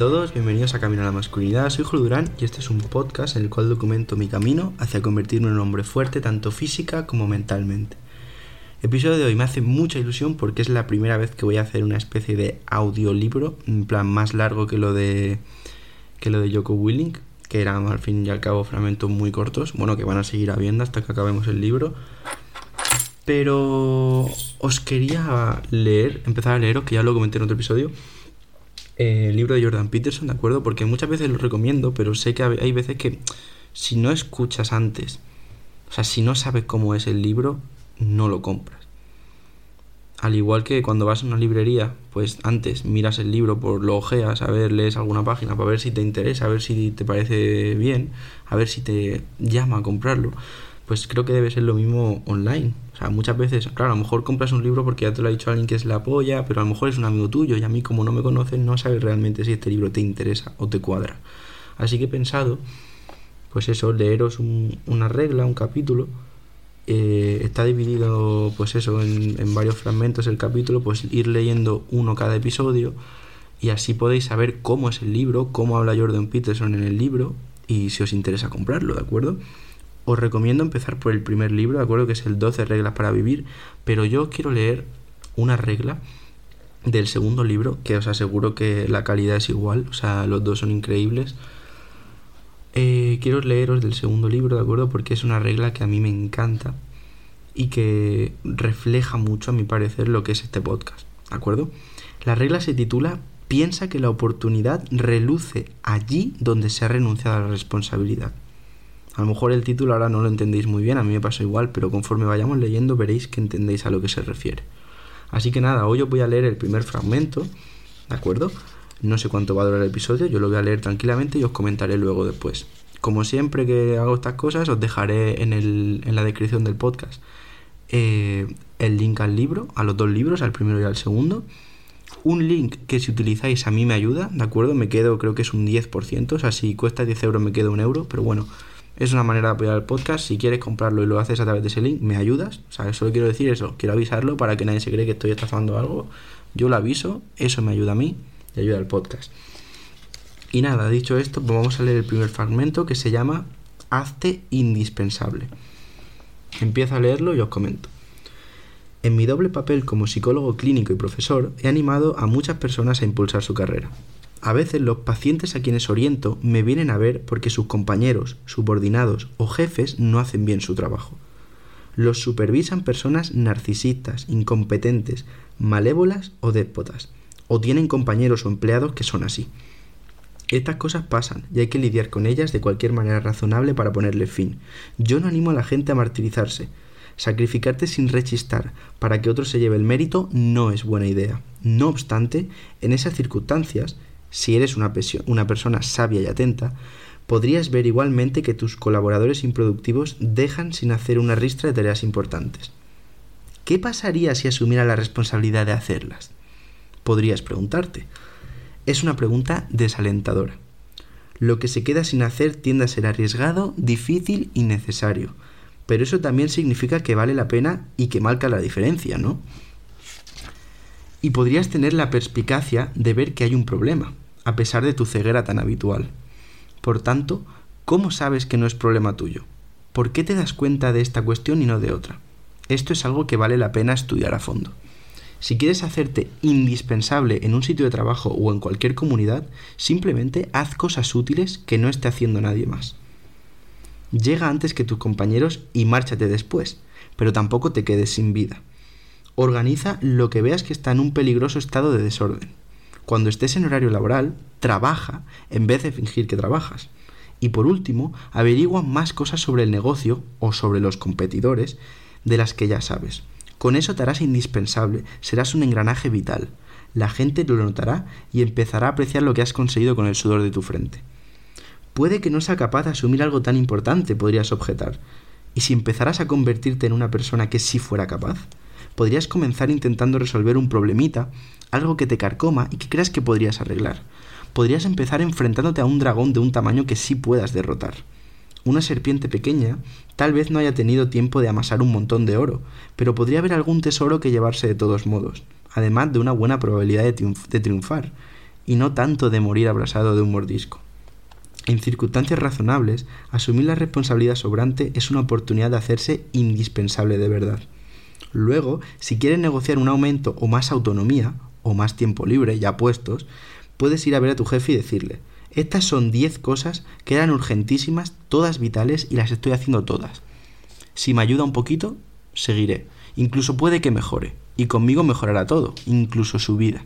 todos, bienvenidos a Camino a la Masculinidad. Soy Julio Durán y este es un podcast en el cual documento mi camino hacia convertirme en un hombre fuerte tanto física como mentalmente. El episodio de hoy me hace mucha ilusión porque es la primera vez que voy a hacer una especie de audiolibro, en plan más largo que lo de que lo de Joko Willing, que eran al fin y al cabo fragmentos muy cortos, bueno, que van a seguir habiendo hasta que acabemos el libro. Pero os quería leer, empezar a leeros, que ya lo comenté en otro episodio, el libro de Jordan Peterson, ¿de acuerdo? Porque muchas veces lo recomiendo, pero sé que hay veces que si no escuchas antes, o sea, si no sabes cómo es el libro, no lo compras. Al igual que cuando vas a una librería, pues antes miras el libro, por lo ojeas, a ver, lees alguna página para ver si te interesa, a ver si te parece bien, a ver si te llama a comprarlo. Pues creo que debe ser lo mismo online. O sea, muchas veces, claro, a lo mejor compras un libro porque ya te lo ha dicho alguien que es la polla, pero a lo mejor es un amigo tuyo y a mí como no me conoces no sabes realmente si este libro te interesa o te cuadra. Así que he pensado, pues eso, leeros una regla, un capítulo. Eh, está dividido, pues eso, en, en varios fragmentos el capítulo, pues ir leyendo uno cada episodio y así podéis saber cómo es el libro, cómo habla Jordan Peterson en el libro y si os interesa comprarlo, ¿de acuerdo? Os recomiendo empezar por el primer libro, de acuerdo que es el 12 reglas para vivir, pero yo quiero leer una regla del segundo libro, que os aseguro que la calidad es igual, o sea, los dos son increíbles. Eh, quiero leeros del segundo libro, ¿de acuerdo? Porque es una regla que a mí me encanta y que refleja mucho, a mi parecer, lo que es este podcast, ¿de acuerdo? La regla se titula Piensa que la oportunidad reluce allí donde se ha renunciado a la responsabilidad. A lo mejor el título ahora no lo entendéis muy bien, a mí me pasó igual, pero conforme vayamos leyendo veréis que entendéis a lo que se refiere. Así que nada, hoy os voy a leer el primer fragmento, ¿de acuerdo? No sé cuánto va a durar el episodio, yo lo voy a leer tranquilamente y os comentaré luego después. Como siempre que hago estas cosas, os dejaré en, el, en la descripción del podcast eh, el link al libro, a los dos libros, al primero y al segundo. Un link que si utilizáis a mí me ayuda, ¿de acuerdo? Me quedo, creo que es un 10%, o sea, si cuesta 10 euros me quedo un euro, pero bueno, es una manera de apoyar el podcast. Si quieres comprarlo y lo haces a través de ese link, me ayudas. O sea, solo quiero decir eso. Quiero avisarlo para que nadie se cree que estoy estafando algo. Yo lo aviso, eso me ayuda a mí y ayuda al podcast. Y nada, dicho esto, pues vamos a leer el primer fragmento que se llama Hazte indispensable. Empiezo a leerlo y os comento. En mi doble papel como psicólogo clínico y profesor, he animado a muchas personas a impulsar su carrera. A veces los pacientes a quienes oriento me vienen a ver porque sus compañeros, subordinados o jefes no hacen bien su trabajo. Los supervisan personas narcisistas, incompetentes, malévolas o déspotas, o tienen compañeros o empleados que son así. Estas cosas pasan y hay que lidiar con ellas de cualquier manera razonable para ponerle fin. Yo no animo a la gente a martirizarse. Sacrificarte sin rechistar para que otro se lleve el mérito no es buena idea. No obstante, en esas circunstancias, si eres una, persona sabia y atenta, podrías ver igualmente que tus colaboradores improductivos dejan sin hacer una ristra de tareas importantes. ¿Qué pasaría si asumiera la responsabilidad de hacerlas? Podrías preguntarte. Es una pregunta desalentadora. Lo que se queda sin hacer tiende a ser arriesgado, difícil y necesario. Pero eso también significa que vale la pena y que marca la diferencia, ¿no? y podrías tener la perspicacia de ver que hay un problema, a pesar de tu ceguera tan habitual. Por tanto, ¿cómo sabes que no es problema tuyo? ¿Por qué te das cuenta de esta cuestión y no de otra? Esto es algo que vale la pena estudiar a fondo. Si quieres hacerte indispensable en un sitio de trabajo o en cualquier comunidad, simplemente haz cosas útiles que no esté haciendo nadie más. Llega antes que tus compañeros y márchate después, pero tampoco te quedes sin vida. Organiza lo que veas que está en un peligroso estado de desorden. Cuando estés en horario laboral, trabaja en vez de fingir que trabajas. Y por último, averigua más cosas sobre el negocio o sobre los competidores de las que ya sabes. Con eso te harás indispensable, serás un engranaje vital. La gente lo notará y empezará a apreciar lo que has conseguido con el sudor de tu frente. Puede que no sea capaz de asumir algo tan importante, podrías objetar. ¿Y si empezaras a convertirte en una persona que sí fuera capaz? Podrías comenzar intentando resolver un problemita, algo que te carcoma y que creas que podrías arreglar. Podrías empezar enfrentándote a un dragón de un tamaño que sí puedas derrotar. Una serpiente pequeña tal vez no haya tenido tiempo de amasar un montón de oro, pero podría haber algún tesoro que llevarse de todos modos, además de una buena probabilidad de, triunfar. y no tanto de morir abrasado de un mordisco. En circunstancias razonables, asumir la responsabilidad sobrante es una oportunidad de hacerse indispensable de verdad. Luego, si quieres negociar un aumento o más autonomía, o más tiempo libre ya puestos, puedes ir a ver a tu jefe y decirle, estas son 10 cosas que eran urgentísimas, todas vitales y las estoy haciendo todas. Si me ayuda un poquito, seguiré. Incluso puede que mejore. Y conmigo mejorará todo, incluso su vida.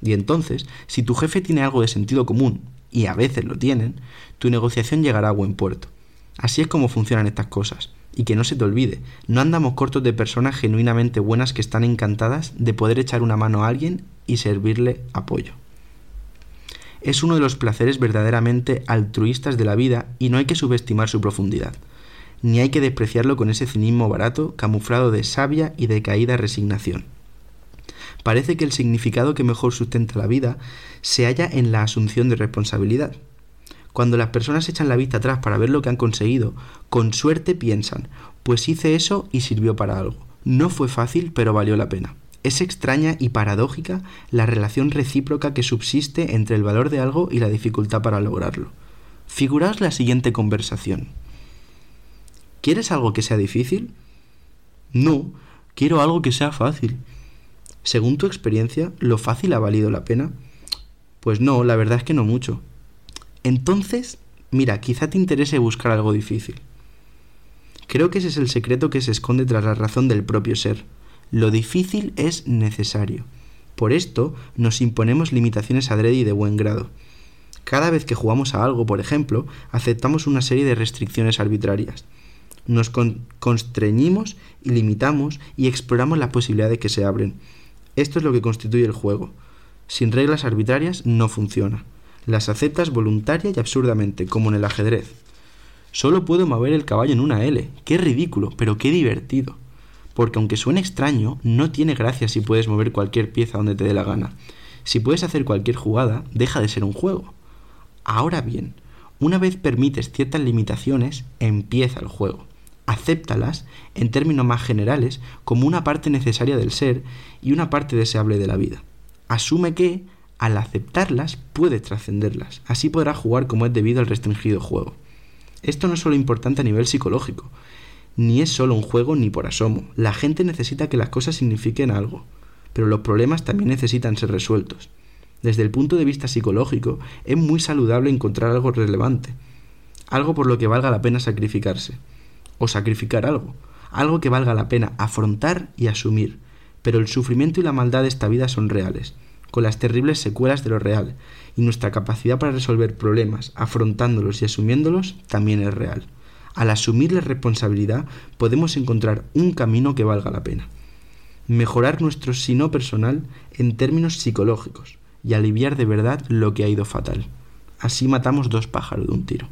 Y entonces, si tu jefe tiene algo de sentido común, y a veces lo tienen, tu negociación llegará a buen puerto. Así es como funcionan estas cosas. Y que no se te olvide, no andamos cortos de personas genuinamente buenas que están encantadas de poder echar una mano a alguien y servirle apoyo. Es uno de los placeres verdaderamente altruistas de la vida y no hay que subestimar su profundidad, ni hay que despreciarlo con ese cinismo barato camuflado de sabia y de caída resignación. Parece que el significado que mejor sustenta la vida se halla en la asunción de responsabilidad, cuando las personas echan la vista atrás para ver lo que han conseguido, con suerte piensan, pues hice eso y sirvió para algo. No fue fácil, pero valió la pena. Es extraña y paradójica la relación recíproca que subsiste entre el valor de algo y la dificultad para lograrlo. Figuraos la siguiente conversación. ¿Quieres algo que sea difícil? No, quiero algo que sea fácil. Según tu experiencia, ¿lo fácil ha valido la pena? Pues no, la verdad es que no mucho. Entonces, mira, quizá te interese buscar algo difícil. Creo que ese es el secreto que se esconde tras la razón del propio ser. Lo difícil es necesario. Por esto nos imponemos limitaciones adrede y de buen grado. Cada vez que jugamos a algo, por ejemplo, aceptamos una serie de restricciones arbitrarias. Nos constreñimos y limitamos y exploramos las posibilidades que se abren. Esto es lo que constituye el juego. Sin reglas arbitrarias no funciona. Las aceptas voluntaria y absurdamente, como en el ajedrez. Solo puedo mover el caballo en una L. Qué ridículo, pero qué divertido. Porque aunque suene extraño, no tiene gracia si puedes mover cualquier pieza donde te dé la gana. Si puedes hacer cualquier jugada, deja de ser un juego. Ahora bien, una vez permites ciertas limitaciones, empieza el juego. Acéptalas, en términos más generales, como una parte necesaria del ser y una parte deseable de la vida. Asume que, al aceptarlas, puedes trascenderlas. Así podrás jugar como es debido al restringido juego. Esto no es solo importante a nivel psicológico, ni es solo un juego ni por asomo. La gente necesita que las cosas signifiquen algo, pero los problemas también necesitan ser resueltos. Desde el punto de vista psicológico, es muy saludable encontrar algo relevante, algo por lo que valga la pena sacrificarse, o sacrificar algo, algo que valga la pena afrontar y asumir. Pero el sufrimiento y la maldad de esta vida son reales, con las terribles secuelas de lo real, y nuestra capacidad para resolver problemas, afrontándolos y asumiéndolos, también es real. Al asumir la responsabilidad podemos encontrar un camino que valga la pena. Mejorar nuestro sino personal en términos psicológicos y aliviar de verdad lo que ha ido fatal. Así matamos dos pájaros de un tiro.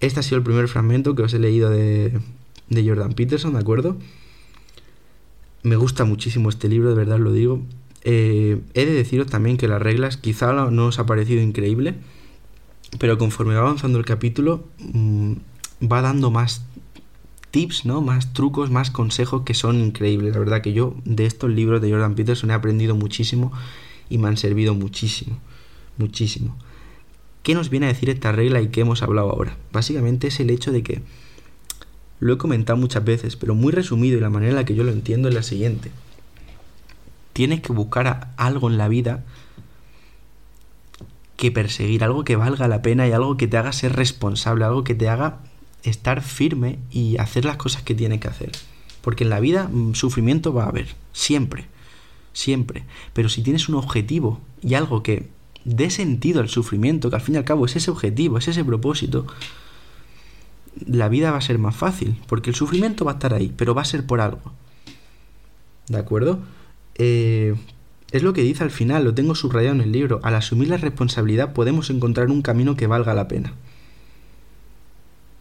Este ha sido el primer fragmento que os he leído de, de Jordan Peterson, ¿de acuerdo? Me gusta muchísimo este libro, de verdad lo digo. Eh, he de deciros también que las reglas quizá no os ha parecido increíble, pero conforme va avanzando el capítulo mm, va dando más tips, ¿no? Más trucos, más consejos que son increíbles. La verdad que yo de estos libros de Jordan Peterson he aprendido muchísimo y me han servido muchísimo, muchísimo. ¿Qué nos viene a decir esta regla y qué hemos hablado ahora? Básicamente es el hecho de que lo he comentado muchas veces, pero muy resumido y la manera en la que yo lo entiendo es la siguiente. Tienes que buscar algo en la vida que perseguir, algo que valga la pena y algo que te haga ser responsable, algo que te haga estar firme y hacer las cosas que tienes que hacer. Porque en la vida mm, sufrimiento va a haber, siempre, siempre. Pero si tienes un objetivo y algo que dé sentido al sufrimiento, que al fin y al cabo es ese objetivo, es ese propósito, la vida va a ser más fácil, porque el sufrimiento va a estar ahí, pero va a ser por algo. ¿De acuerdo? Eh, es lo que dice al final, lo tengo subrayado en el libro. Al asumir la responsabilidad podemos encontrar un camino que valga la pena.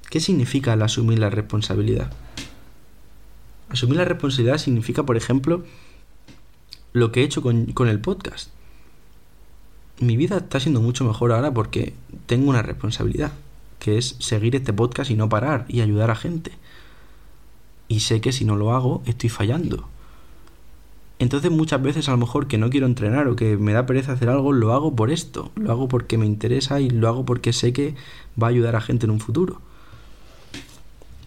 ¿Qué significa el asumir la responsabilidad? Asumir la responsabilidad significa, por ejemplo, lo que he hecho con, con el podcast. Mi vida está siendo mucho mejor ahora porque tengo una responsabilidad que es seguir este podcast y no parar y ayudar a gente. Y sé que si no lo hago, estoy fallando. Entonces muchas veces a lo mejor que no quiero entrenar o que me da pereza hacer algo, lo hago por esto, lo hago porque me interesa y lo hago porque sé que va a ayudar a gente en un futuro.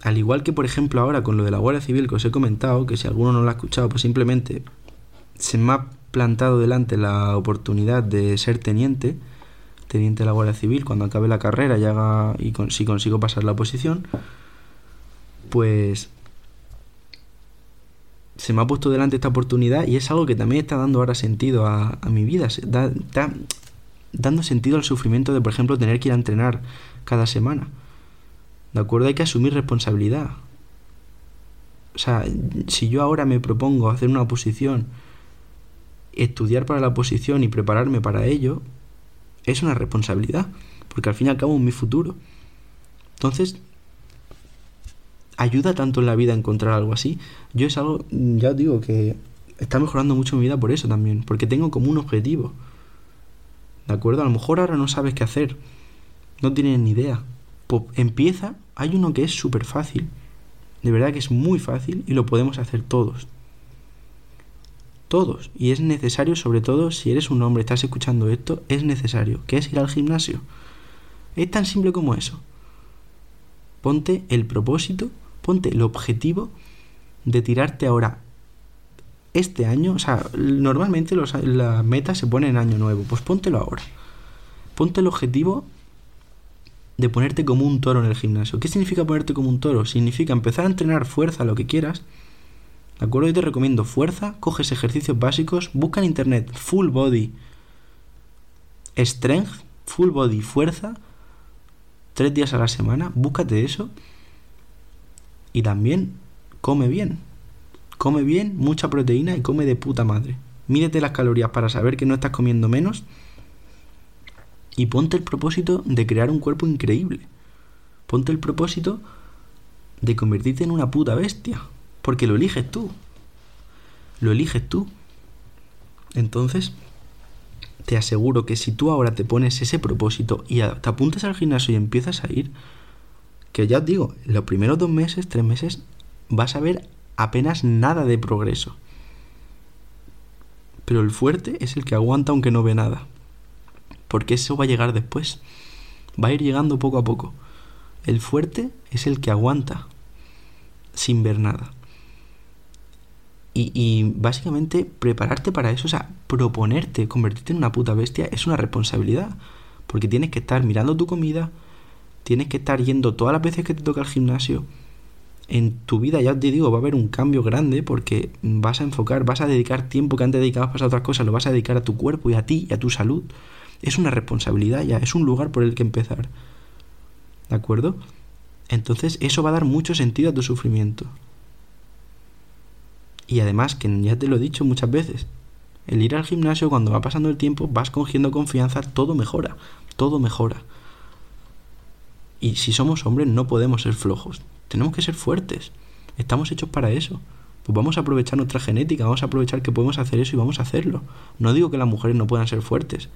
Al igual que por ejemplo ahora con lo de la Guardia Civil que os he comentado, que si alguno no lo ha escuchado, pues simplemente se me ha plantado delante la oportunidad de ser teniente, teniente de la Guardia Civil, cuando acabe la carrera y, haga, y si consigo pasar la oposición, pues se me ha puesto delante esta oportunidad y es algo que también está dando ahora sentido a, mi vida. está dando sentido al sufrimiento de, por ejemplo, tener que ir a entrenar cada semana. ¿De acuerdo? Hay que asumir responsabilidad. O sea, si yo ahora me propongo hacer una oposición, estudiar para la oposición y prepararme para ello, es una responsabilidad. Porque al fin y al cabo es mi futuro. Entonces, ayuda tanto en la vida encontrar algo así. Yo es algo, ya os digo, que está mejorando mucho mi vida por eso también, porque tengo como un objetivo. ¿De acuerdo? A lo mejor ahora no sabes qué hacer, no tienes ni idea. Pues empieza, hay uno que es súper fácil, de verdad que es muy fácil y lo podemos hacer todos. Todos. Y es necesario, sobre todo si eres un hombre, estás escuchando esto, es necesario, que es ir al gimnasio. Es tan simple como eso. Ponte el propósito ponte el objetivo de tirarte ahora este año, o sea, normalmente los, las metas se ponen en año nuevo, pues póntelo ahora. Ponte el objetivo de ponerte como un toro en el gimnasio. ¿Qué significa ponerte como un toro? Significa empezar a entrenar fuerza, lo que quieras. ¿De acuerdo? Yo te recomiendo fuerza, coges ejercicios básicos, busca en internet full body strength, full body fuerza, tres días a la semana, búscate eso y también come bien. Come bien, mucha proteína y come de puta madre. Mídete las calorías para saber que no estás comiendo menos. Y ponte el propósito de crear un cuerpo increíble. Ponte el propósito de convertirte en una puta bestia. Porque lo eliges tú. Lo eliges tú. Entonces, te aseguro que si tú ahora te pones ese propósito y te apuntas al gimnasio y empiezas a ir, que ya os digo, los primeros dos meses, tres meses, vas a ver apenas nada de progreso. Pero el fuerte es el que aguanta aunque no ve nada. Porque eso va a llegar después. Va a ir llegando poco a poco. El fuerte es el que aguanta sin ver nada. Y, básicamente prepararte para eso, o sea, proponerte convertirte en una puta bestia es una responsabilidad. Porque tienes que estar mirando tu comida, tienes que estar yendo todas las veces que te toca el gimnasio. En tu vida, ya te digo, va a haber un cambio grande porque vas a enfocar, vas a dedicar tiempo que antes dedicabas para otras cosas, lo vas a dedicar a tu cuerpo y a ti y a tu salud. Es una responsabilidad ya, es un lugar por el que empezar. ¿De acuerdo? Entonces eso va a dar mucho sentido a tu sufrimiento. Y además, que ya te lo he dicho muchas veces, el ir al gimnasio cuando va pasando el tiempo, vas cogiendo confianza, todo mejora, todo mejora. Y si somos hombres no podemos ser flojos, tenemos que ser fuertes. Estamos hechos para eso. Pues vamos a aprovechar nuestra genética, vamos a aprovechar que podemos hacer eso y vamos a hacerlo. No digo que las mujeres no puedan ser fuertes,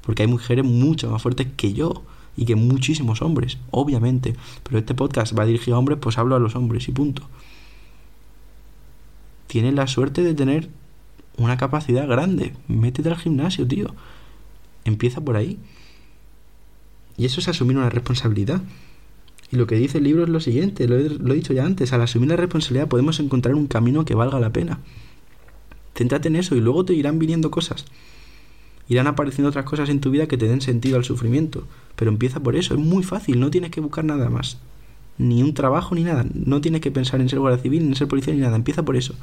porque hay mujeres mucho más fuertes que yo y que muchísimos hombres, obviamente. Pero este podcast va dirigido a hombres, pues hablo a los hombres y punto. Tienes la suerte de tener una capacidad grande. Métete al gimnasio, tío. Empieza por ahí. Y eso es asumir una responsabilidad. Y lo que dice el libro es lo siguiente, lo he, dicho ya antes, al asumir la responsabilidad podemos encontrar un camino que valga la pena. Céntrate en eso y luego te irán viniendo cosas. Irán apareciendo otras cosas en tu vida que te den sentido al sufrimiento. Pero empieza por eso, es muy fácil, no tienes que buscar nada más. Ni un trabajo ni nada. No tienes que pensar en ser guardia civil, ni en ser policía ni nada. Empieza por eso.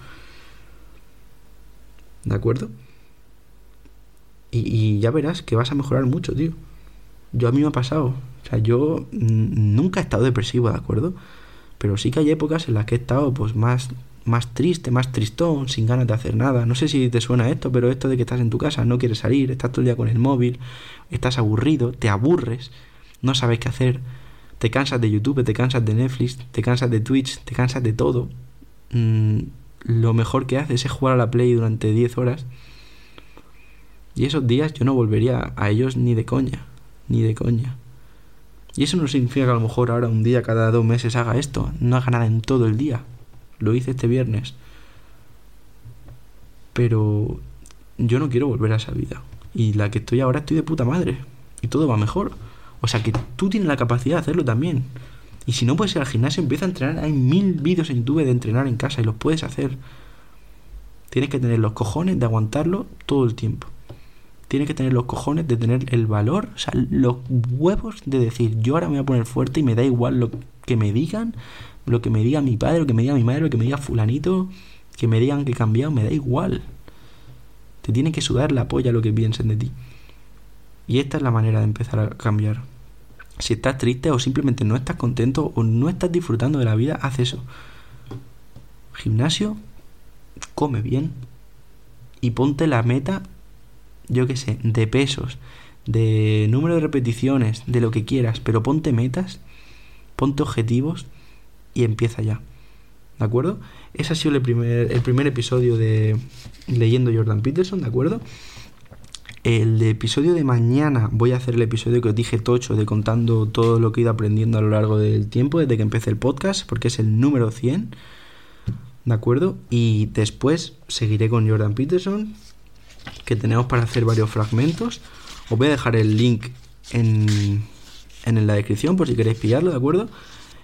¿De acuerdo? Y, y ya verás que vas a mejorar mucho, tío. Yo a mí me ha pasado. O sea, yo nunca he estado depresivo, ¿de acuerdo? Pero sí que hay épocas en las que he estado pues más, más triste, más tristón, sin ganas de hacer nada. No sé si te suena esto, pero esto de que estás en tu casa, no quieres salir, estás todo el día con el móvil, estás aburrido, te aburres, no sabes qué hacer, te cansas de YouTube, te cansas de Netflix, te cansas de Twitch, te cansas de todo. Mm, lo mejor que haces es jugar a la Play durante 10 horas. Y esos días yo no volvería a ellos ni de coña ni de coña. Y eso no significa que a lo mejor ahora un día cada dos meses haga esto, no haga nada en todo el día. Lo hice este viernes. Pero yo no quiero volver a esa vida. Y la que estoy ahora estoy de puta madre. Y todo va mejor. O sea que tú tienes la capacidad de hacerlo también. Y si no puedes ir al gimnasio, empieza a entrenar. Hay mil vídeos en YouTube de entrenar en casa y los puedes hacer. Tienes que tener los cojones de aguantarlo todo el tiempo. Tienes que tener los cojones de tener el valor, o sea, los huevos de decir, yo ahora me voy a poner fuerte y me da igual lo que me digan, lo que me diga mi padre, lo que me diga mi madre, lo que me diga fulanito, que me digan que he cambiado, me da igual. Te tiene que sudar la polla lo que piensen de ti. Y esta es la manera de empezar a cambiar. Si estás triste o simplemente no estás contento o no estás disfrutando de la vida, haz eso. Gimnasio, come bien y ponte la meta, yo qué sé, de pesos, de número de repeticiones, de lo que quieras, pero ponte metas, ponte objetivos y empieza ya. ¿De acuerdo? Ese ha sido el primer, el primer episodio de Leyendo Jordan Peterson, ¿de acuerdo? El episodio de mañana voy a hacer el episodio que os dije tocho de contando todo lo que he ido aprendiendo a lo largo del tiempo desde que empecé el podcast, porque es el número 100. ¿De acuerdo? Y después seguiré con Jordan Peterson, que tenemos para hacer varios fragmentos. Os voy a dejar el link en, en la descripción por si queréis pillarlo, ¿de acuerdo?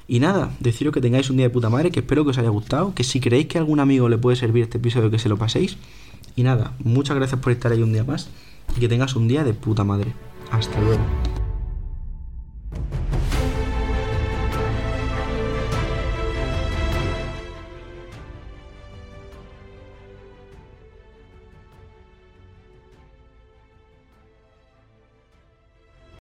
Y nada, deciros que tengáis un día de puta madre, que espero que os haya gustado, que si creéis que a algún amigo le puede servir este episodio, que se lo paséis. Y nada, muchas gracias por estar ahí un día más y que tengas un día de puta madre. Hasta luego.